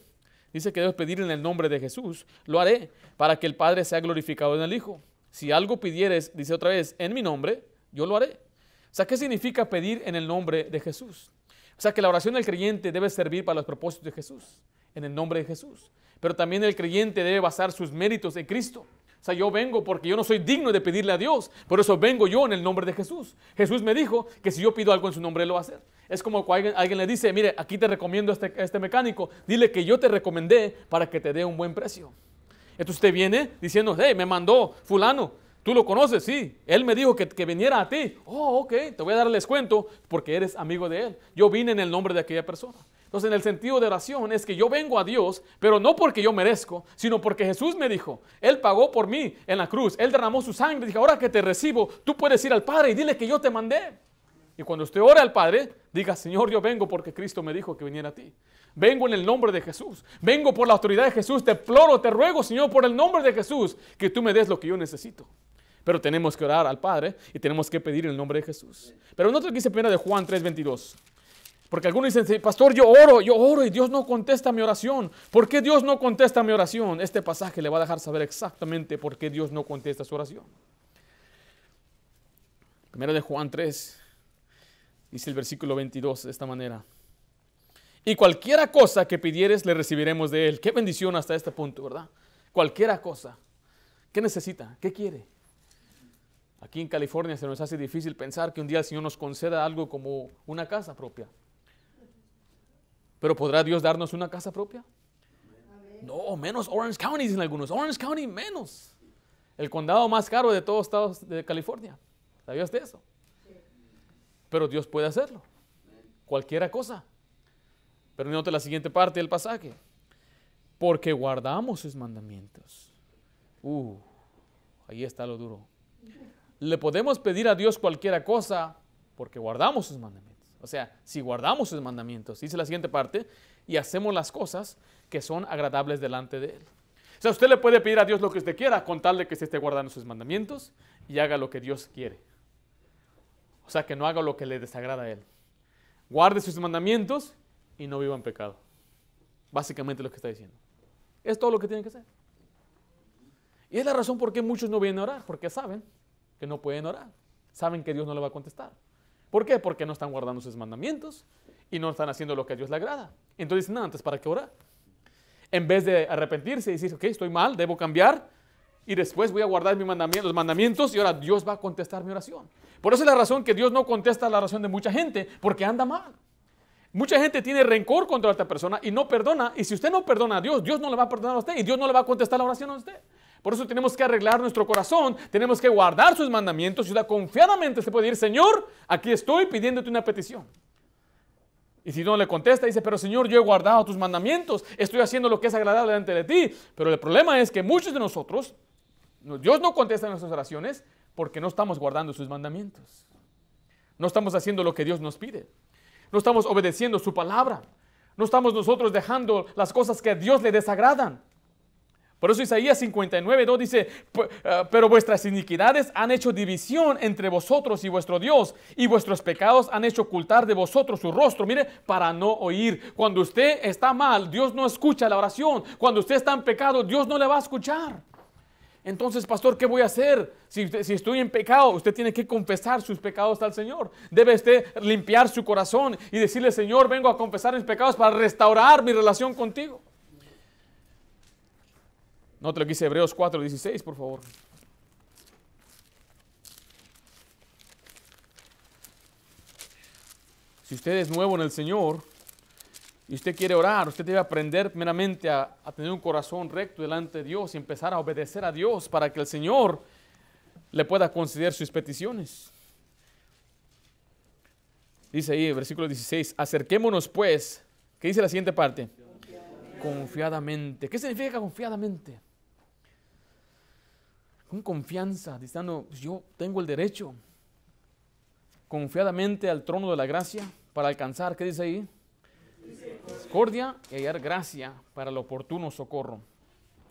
dice que debes pedir en el nombre de Jesús, lo haré para que el Padre sea glorificado en el Hijo. Si algo pidieres, dice otra vez, en mi nombre, yo lo haré. O sea, ¿qué significa pedir en el nombre de Jesús? O sea que la oración del creyente debe servir para los propósitos de Jesús, en el nombre de Jesús. Pero también el creyente debe basar sus méritos en Cristo. O sea, yo vengo porque yo no soy digno de pedirle a Dios. Por eso vengo yo en el nombre de Jesús. Jesús me dijo que si yo pido algo en su nombre, Él lo va a hacer. Es como cuando alguien, le dice, mire, aquí te recomiendo a este, este mecánico. Dile que yo te recomendé para que te dé un buen precio. Entonces usted viene diciendo, hey, me mandó fulano Tú lo conoces, sí. Él me dijo que, que, viniera a ti. Oh, ok, te voy a dar descuento porque eres amigo de él. Yo vine en el nombre de aquella persona. Entonces, en el sentido de oración es que yo vengo a Dios, pero no porque yo merezco, sino porque Jesús me dijo, Él pagó por mí en la cruz, Él derramó su sangre, dije, ahora que te recibo, tú puedes ir al Padre y dile que yo te mandé. Y cuando usted ore al Padre, diga, Señor, yo vengo porque Cristo me dijo que viniera a ti. Vengo en el nombre de Jesús. Vengo por la autoridad de Jesús. Te ploro, te ruego, Señor, por el nombre de Jesús, que tú me des lo que yo necesito. Pero tenemos que orar al Padre y tenemos que pedir en el nombre de Jesús. Pero no te dice primero de Juan 3:22. Porque algunos dicen, pastor, yo oro, yo oro y Dios no contesta mi oración. ¿Por qué Dios no contesta mi oración? Este pasaje le va a dejar saber exactamente por qué Dios no contesta su oración. Primero de Juan 3, dice el versículo 22 de esta manera. Y cualquiera cosa que pidieres le recibiremos de Él. Qué bendición hasta este punto, ¿verdad? Cualquiera cosa. ¿Qué necesita? ¿Qué quiere? Aquí en California se nos hace difícil pensar que un día el Señor nos conceda algo como una casa propia. Pero ¿podrá Dios darnos una casa propia? No, menos Orange County, dicen algunos. Orange County menos. El condado más caro de todos Estados de California. ¿Sabía usted eso? Pero Dios puede hacerlo. cualquiera cosa. Pero note la siguiente parte del pasaje. Porque guardamos sus mandamientos. Uh, ahí está lo duro. Le podemos pedir a Dios cualquiera cosa porque guardamos sus mandamientos. O sea, si guardamos sus mandamientos, dice la siguiente parte, y hacemos las cosas que son agradables delante de Él. O sea, usted le puede pedir a Dios lo que usted quiera con tal de que se esté guardando sus mandamientos y haga lo que Dios quiere. O sea, que no haga lo que le desagrada a Él. Guarde sus mandamientos y no viva en pecado. Básicamente lo que está diciendo. Es todo lo que tiene que hacer. Y es la razón por qué muchos no vienen a orar, porque saben que no pueden orar. Saben que Dios no le va a contestar. ¿Por qué? Porque no están guardando sus mandamientos y no están haciendo lo que a Dios le agrada. Entonces dicen, no, antes, ¿para qué orar? En vez de arrepentirse y decir, ok, estoy mal, debo cambiar, y después voy a guardar mis mandamientos, los mandamientos y ahora Dios va a contestar mi oración. Por eso es la razón que Dios no contesta la oración de mucha gente, porque anda mal. Mucha gente tiene rencor contra esta persona y no perdona. Y si usted no perdona a Dios, Dios no le va a perdonar a usted y Dios no le va a contestar la oración a usted. Por eso tenemos que arreglar nuestro corazón, tenemos que guardar sus mandamientos y usted confiadamente se puede decir, Señor, aquí estoy pidiéndote una petición. Y si no le contesta, dice, pero Señor, yo he guardado tus mandamientos, estoy haciendo lo que es agradable delante de ti. Pero el problema es que muchos de nosotros, Dios no contesta nuestras oraciones porque no estamos guardando sus mandamientos. No estamos haciendo lo que Dios nos pide. No estamos obedeciendo su palabra. No estamos nosotros dejando las cosas que a Dios le desagradan. Por eso Isaías 59, 2 dice, eh, pero vuestras iniquidades han hecho división entre vosotros y vuestro Dios, y vuestros pecados han hecho ocultar de vosotros su rostro, mire, para no oír. Cuando usted está mal, Dios no escucha la oración. Cuando usted está en pecado, Dios no le va a escuchar. Entonces, pastor, ¿qué voy a hacer? Si, si, estoy en pecado, usted tiene que confesar sus pecados al Señor. Debe usted limpiar su corazón y decirle, Señor, vengo a confesar mis pecados para restaurar mi relación contigo. Note lo que dice Hebreos 4, 16, por favor. Si usted es nuevo en el Señor, y usted quiere orar, usted debe aprender primeramente a, tener un corazón recto delante de Dios y empezar a obedecer a Dios para que el Señor le pueda conceder sus peticiones. Dice ahí, versículo 16, acerquémonos pues, ¿qué dice la siguiente parte? Confiadamente. confiadamente. ¿Qué significa confiadamente? Con confianza, diciendo, pues yo tengo el derecho confiadamente al trono de la gracia para alcanzar, ¿qué dice ahí? Discordia y hallar gracia para el oportuno socorro.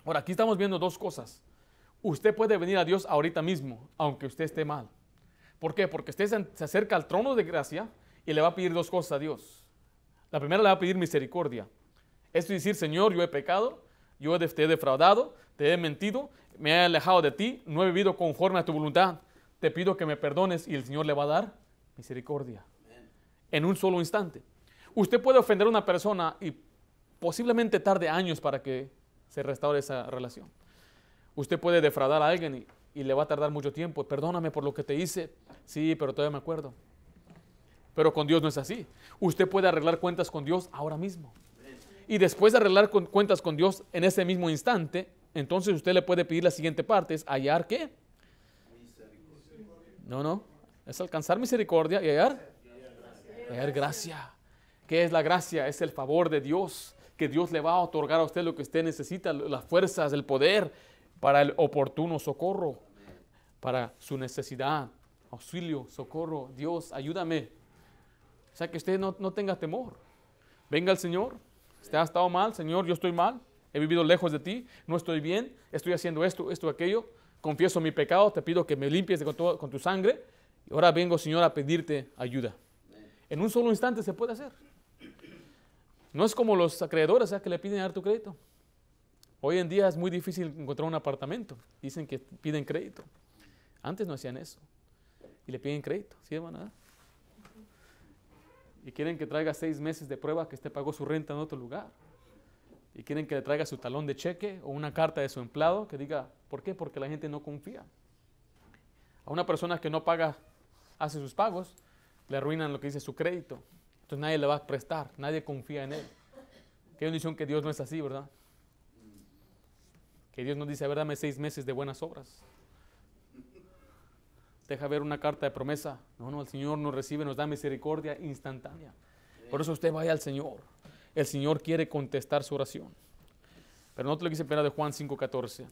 Ahora, aquí estamos viendo dos cosas. Usted puede venir a Dios ahorita mismo, aunque usted esté mal. ¿Por qué? Porque usted se acerca al trono de gracia y le va a pedir dos cosas a Dios. La primera le va a pedir misericordia. Esto es decir, Señor, yo he pecado, yo te he defraudado, te he mentido, me he alejado de ti, no he vivido conforme a tu voluntad. Te pido que me perdones y el Señor le va a dar misericordia. En un solo instante. Usted puede ofender a una persona y posiblemente tarde años para que se restaure esa relación. Usted puede defraudar a alguien y, le va a tardar mucho tiempo. Perdóname por lo que te hice. Sí, pero todavía me acuerdo. Pero con Dios no es así. Usted puede arreglar cuentas con Dios ahora mismo. Y después de arreglar cuentas con Dios en ese mismo instante, entonces usted le puede pedir la siguiente parte, es hallar qué? No, no, es alcanzar misericordia y hallar, hallar gracia. ¿Qué es la gracia? Es el favor de Dios, que Dios le va a otorgar a usted lo que usted necesita, las fuerzas, el poder para el oportuno socorro, para su necesidad, auxilio, socorro. Dios, ayúdame. O sea, que usted no, no tenga temor. Venga el Señor. Usted ha estado mal, Señor, yo estoy mal. He vivido lejos de ti, no estoy bien, estoy haciendo esto, esto, aquello. Confieso mi pecado, te pido que me limpies con tu, sangre. Y ahora vengo, Señor, a pedirte ayuda. En un solo instante se puede hacer. No es como los acreedores que le piden dar tu crédito. Hoy en día es muy difícil encontrar un apartamento. Dicen que piden crédito. Antes no hacían eso. Y le piden crédito. ¿Sí, hermana? Y quieren que traiga seis meses de prueba que usted pagó su renta en otro lugar. Y quieren que le traiga su talón de cheque o una carta de su empleado que diga, ¿por qué? Porque la gente no confía. A una persona que no paga, hace sus pagos, le arruinan lo que dice su crédito. Entonces nadie le va a prestar, nadie confía en él. Qué bendición que Dios no es así, ¿verdad? Que Dios nos dice, a ver, dame seis meses de buenas obras. Deja ver una carta de promesa. No, no, el Señor nos recibe, nos da misericordia instantánea. Por eso usted vaya al Señor. El Señor quiere contestar su oración. Pero no te lo quise esperar de Juan 5:14.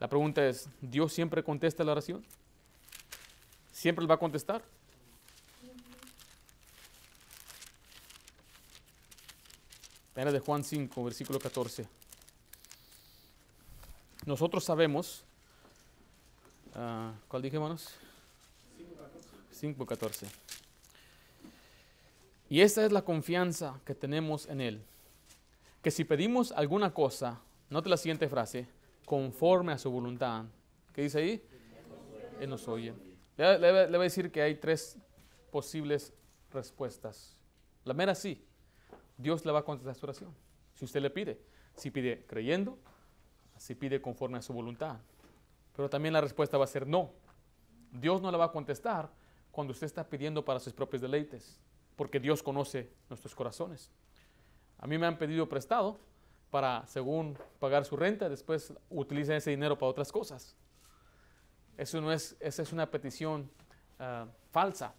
La pregunta es, ¿Dios siempre contesta la oración? ¿Siempre va a contestar? Primera de Juan 5, versículo 14. Nosotros sabemos, ah, ¿cuál dije, hermanos? 5.14. Y esa es la confianza que tenemos en Él. Que si pedimos alguna cosa, note la siguiente frase, conforme a su voluntad. ¿Qué dice ahí? Él nos oye. Le, le- le voy a decir que hay tres posibles respuestas. La mera sí. Dios le va a contestar su oración. Si usted le pide. Si pide creyendo, si pide conforme a su voluntad. Pero también la respuesta va a ser no. Dios no le va a contestar cuando usted está pidiendo para sus propios deleites, porque Dios conoce nuestros corazones. A mí me han pedido prestado para, según pagar su renta, después utilicen ese dinero para otras cosas. Eso no es, esa es una petición ah, falsa.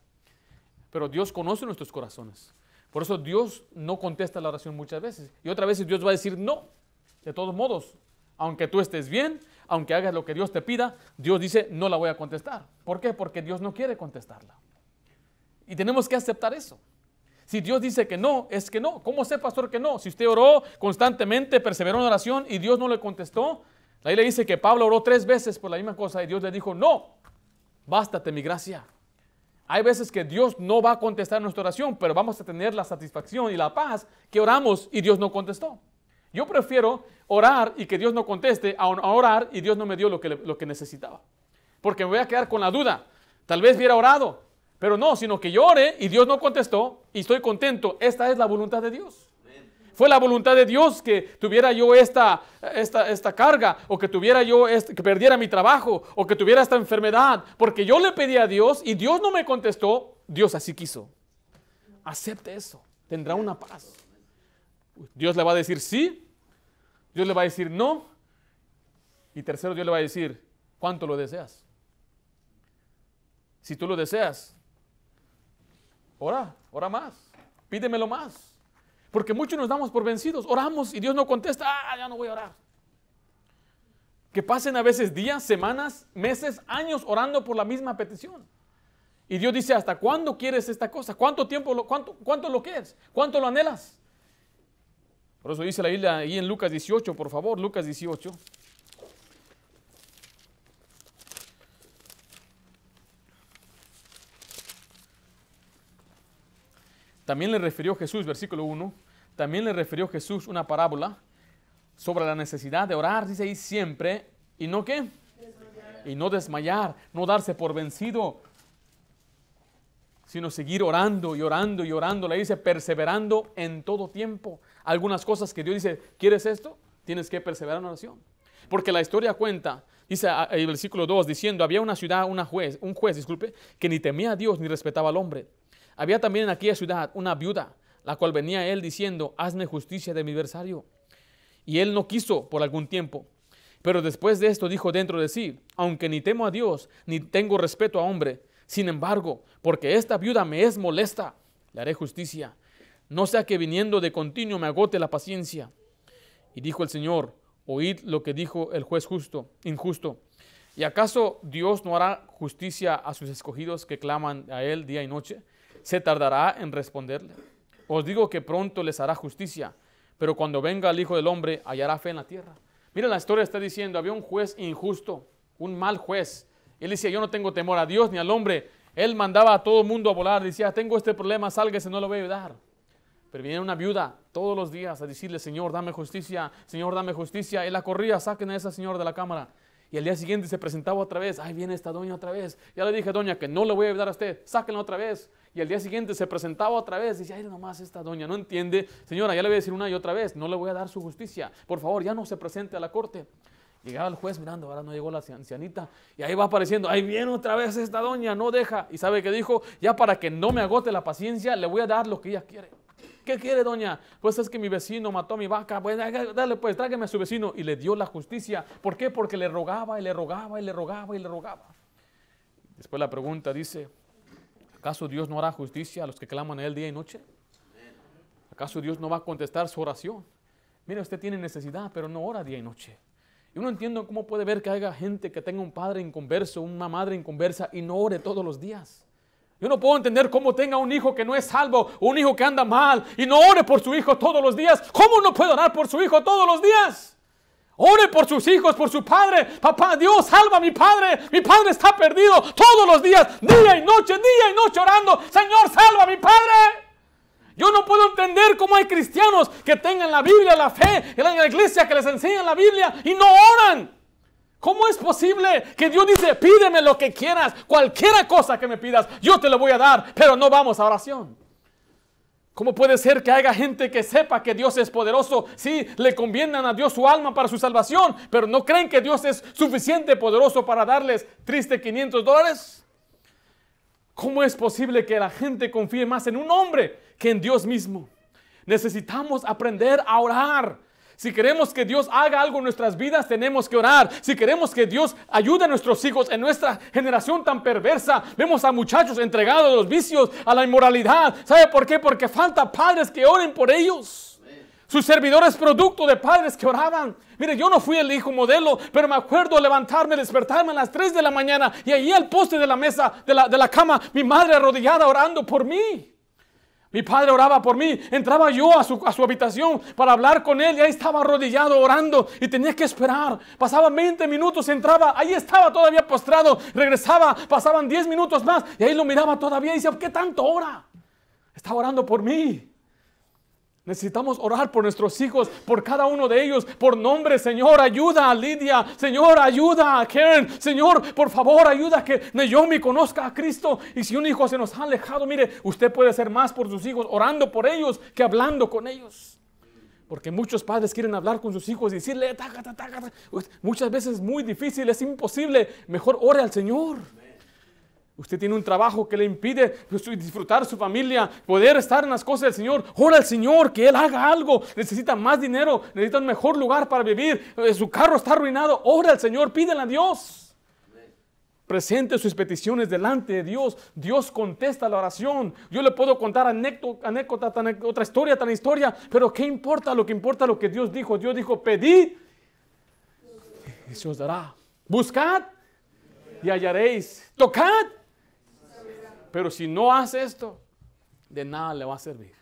Pero Dios conoce nuestros corazones. Por eso Dios no contesta la oración muchas veces. Y otras veces Dios va a decir no. De todos modos, aunque tú estés bien, aunque hagas lo que Dios te pida, Dios dice no la voy a contestar. ¿Por qué? Porque Dios no quiere contestarla. Y tenemos que aceptar eso. Si Dios dice que no, es que no. ¿Cómo sé, pastor, que no? Si usted oró constantemente, perseveró en oración y Dios no le contestó, la Biblia dice que Pablo oró tres veces por la misma cosa y Dios le dijo, no, bástate mi gracia. Hay veces que Dios no va a contestar nuestra oración, pero vamos a tener la satisfacción y la paz que oramos y Dios no contestó. Yo prefiero orar y que Dios no conteste a orar y Dios no me dio lo que, lo que necesitaba. Porque me voy a quedar con la duda. Tal vez hubiera orado, pero no, sino que yo y Dios no contestó y estoy contento. Esta es la voluntad de Dios. Fue la voluntad de Dios que tuviera yo esta, esta, esta carga, o que tuviera yo, este- que perdiera mi trabajo, o que tuviera esta enfermedad, porque yo le pedí a Dios y Dios no me contestó. Dios así quiso. Acepte eso, tendrá una paz. Dios le va a decir sí, Dios le va a decir no, y tercero, Dios le va a decir cuánto lo deseas. Si tú lo deseas, ora, ora más, pídemelo más. Porque muchos nos damos por vencidos, oramos y Dios no contesta, ah, ya no voy a orar. Que pasen a veces días, semanas, meses, años orando por la misma petición. Y Dios dice, ¿hasta cuándo quieres esta cosa? ¿Cuánto tiempo, lo, cuánto, cuánto lo quieres? ¿Cuánto lo anhelas? Por eso dice la Biblia ahí en Lucas 18, por favor, Lucas 18. También le refirió Jesús, versículo 1, también le refirió Jesús una parábola sobre la necesidad de orar, dice ahí siempre, y no qué, y no desmayar, no darse por vencido, sino seguir orando y orando y orando. Le dice perseverando en todo tiempo. Algunas cosas que Dios dice, ¿quieres esto? Tienes que perseverar en oración. Porque la historia cuenta, dice el versículo 2, diciendo, había una ciudad, una juez, un juez, disculpe, que ni temía a Dios ni respetaba al hombre. Había también en aquella ciudad una viuda, la cual venía a él diciendo, hazme justicia de mi adversario. Y él no quiso por algún tiempo. Pero después de esto dijo dentro de sí, aunque ni temo a Dios, ni tengo respeto a hombre, sin embargo, porque esta viuda me es molesta, le haré justicia. No sea que viniendo de continuo me agote la paciencia. Y dijo el Señor, oíd lo que dijo el juez justo, injusto. ¿Y acaso Dios no hará justicia a sus escogidos que claman a Él día y noche? ¿Se tardará en responderle? Os digo que pronto les hará justicia, pero cuando venga el Hijo del Hombre hallará fe en la tierra. Mira, la historia está diciendo, había un juez injusto, un mal juez. Él decía, yo no tengo temor a Dios ni al hombre. Él mandaba a todo el mundo a volar, decía, tengo este problema, sálgase, no lo voy a ayudar. Pero venía una viuda todos los días a decirle, Señor, dame justicia, Señor, dame justicia. Él la corría, saquen a esa señora de la cámara. Y al día siguiente se presentaba otra vez, ay, viene esta doña otra vez. Ya le dije, doña, que no le voy a ayudar a usted, sáquenla otra vez. Y al día siguiente se presentaba otra vez, dice, ay, nomás esta doña no entiende. Señora, ya le voy a decir una y otra vez, no le voy a dar su justicia. Por favor, ya no se presente a la corte. Llegaba el juez mirando, ahora no llegó la ancianita. Y ahí va apareciendo, ahí viene otra vez esta doña, no deja. Y sabe que dijo, ya para que no me agote la paciencia, le voy a dar lo que ella quiere. ¿Qué quiere, doña? Pues es que mi vecino mató a mi vaca. Pues dale, pues tráigame a su vecino. Y le dio la justicia. ¿Por qué? Porque le rogaba y le rogaba y le rogaba y le rogaba. Después la pregunta dice, ¿acaso Dios no hará justicia a los que claman a él día y noche? ¿Acaso Dios no va a contestar su oración? Mire, usted tiene necesidad, pero no ora día y noche. Yo no entiendo cómo puede ver que haya gente que tenga un padre inconverso, una madre inconversa y no ore todos los días. Yo no puedo entender cómo tenga un hijo que no es salvo, un hijo que anda mal y no ore por su hijo todos los días. ¿Cómo no puede orar por su hijo todos los días? Ore por sus hijos, por su padre. Papá, Dios, salva a mi padre. Mi padre está perdido todos los días, día y noche, día y noche orando. Señor, salva a mi padre. Yo no puedo entender cómo hay cristianos que tengan la Biblia, la fe, en la iglesia que les enseñan la Biblia y no oran. ¿Cómo es posible que Dios dice, pídeme lo que quieras, cualquiera cosa que me pidas, yo te lo voy a dar, pero no vamos a oración? ¿Cómo puede ser que haya gente que sepa que Dios es poderoso? Sí, le convienen a Dios su alma para su salvación, pero no creen que Dios es suficiente poderoso para darles triste 500 dólares. ¿Cómo es posible que la gente confíe más en un hombre que en Dios mismo? Necesitamos aprender a orar. Si queremos que Dios haga algo en nuestras vidas, tenemos que orar. Si queremos que Dios ayude a nuestros hijos en nuestra generación tan perversa, vemos a muchachos entregados a los vicios, a la inmoralidad. ¿Sabe por qué? Porque falta padres que oren por ellos. Su servidor es producto de padres que oraban. Mire, yo no fui el hijo modelo, pero me acuerdo levantarme, despertarme a las 3 de la mañana y allí al poste de la mesa, de la, de la cama, mi madre arrodillada orando por mí. Mi padre oraba por mí. Entraba yo a su, a su, habitación para hablar con él y ahí estaba arrodillado orando y tenía que esperar. Pasaban 20 minutos, entraba, ahí estaba todavía postrado. Regresaba, pasaban 10 minutos más y ahí lo miraba todavía y decía, ¿qué tanto ora? Está orando por mí. Necesitamos orar por nuestros hijos, por cada uno de ellos, por nombre. Señor, ayuda a Lidia. Señor, ayuda a Karen. Señor, por favor, ayuda a que Naomi conozca a Cristo. Y si un hijo se nos ha alejado, mire, usted puede hacer más por sus hijos orando por ellos que hablando con ellos. Porque muchos padres quieren hablar con sus hijos y decirle, taca, taca, taca. muchas veces es muy difícil, es imposible. Mejor ore al Señor. Usted tiene un trabajo que le impide pues, disfrutar su familia, poder estar en las cosas del Señor. Ora al Señor que Él haga algo. Necesita más dinero, necesita un mejor lugar para vivir. Eh, su carro está arruinado. Ora al Señor, pídele a Dios. Presente sus peticiones delante de Dios. Dios contesta la oración. Yo le puedo contar anécdota, anécdota otra historia, tan historia. Pero ¿qué importa? Lo que importa lo que Dios dijo. Dios dijo, pedid y se os dará. Buscad y hallaréis. Tocad pero si no hace esto, de nada le va a servir.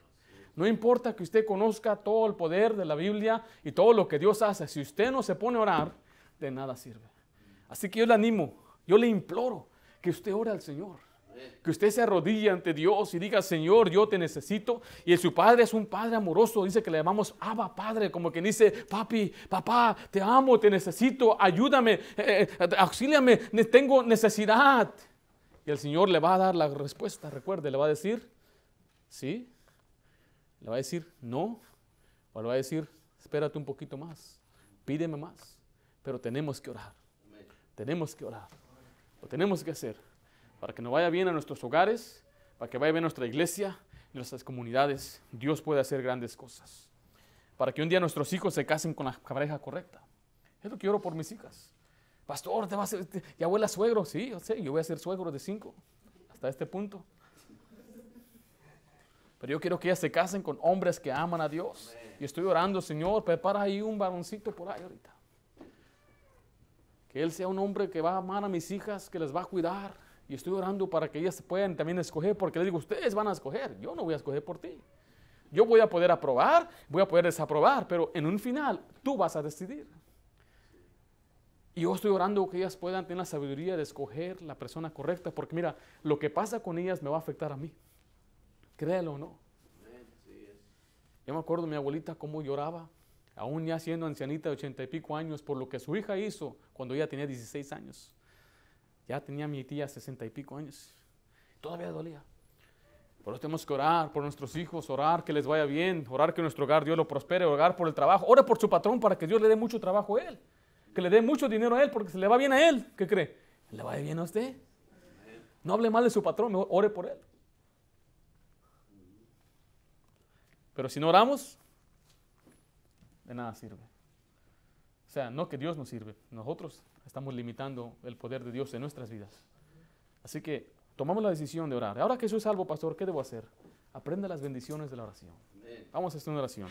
No importa que usted conozca todo el poder de la Biblia y todo lo que Dios hace, si usted no se pone a orar, de nada sirve. Así que yo le animo, yo le imploro que usted ore al Señor. Que usted se arrodille ante Dios y diga, Señor, yo te necesito. Y su Padre es un Padre amoroso. Dice que le llamamos Abba Padre, como que dice, papi, papá, te amo, te necesito, ayúdame, eh, eh, auxíliame, tengo necesidad. Y el Señor le va a dar la respuesta, recuerde, le va a decir, sí, le va a decir, no, o le va a decir, espérate un poquito más, pídeme más, pero tenemos que orar, tenemos que orar, lo tenemos que hacer, para que nos vaya bien a nuestros hogares, para que vaya bien a nuestra iglesia, nuestras comunidades, Dios puede hacer grandes cosas, para que un día nuestros hijos se casen con la pareja correcta. Es lo que oro por mis hijas. Pastor, te vas a y abuela suegro, sí, yo yo voy a ser suegro de cinco, hasta este punto. Pero yo quiero que ellas se casen con hombres que aman a Dios. Y estoy orando, Señor, prepara ahí un varoncito por ahí ahorita. Que él sea un hombre que va a amar a mis hijas, que les va a cuidar. Y estoy orando para que ellas puedan también escoger, porque les digo, ustedes van a escoger, yo no voy a escoger por ti. Yo voy a poder aprobar, voy a poder desaprobar, pero en un final tú vas a decidir. Y yo estoy orando que ellas puedan tener la sabiduría de escoger la persona correcta, porque mira, lo que pasa con ellas me va a afectar a mí. Créelo o no. Yo me acuerdo de mi abuelita cómo lloraba, aún ya siendo ancianita de ochenta y pico años, por lo que su hija hizo cuando ella tenía 16 años. Ya tenía mi tía sesenta y pico años. Todavía dolía. Por eso tenemos que orar por nuestros hijos, orar que les vaya bien, orar que nuestro hogar Dios lo prospere, orar por el trabajo. Ore por su patrón para que Dios le dé mucho trabajo a él que le dé mucho dinero a él porque se le va bien a él. ¿Qué cree? ¿Le va bien a usted? No hable mal de su patrón, ore por él. Pero si no oramos, de nada sirve. O sea, no que Dios nos sirve, nosotros estamos limitando el poder de Dios en nuestras vidas. Así que tomamos la decisión de orar. Ahora que soy salvo, pastor, ¿qué debo hacer? Aprende las bendiciones de la oración. Vamos a hacer una oración.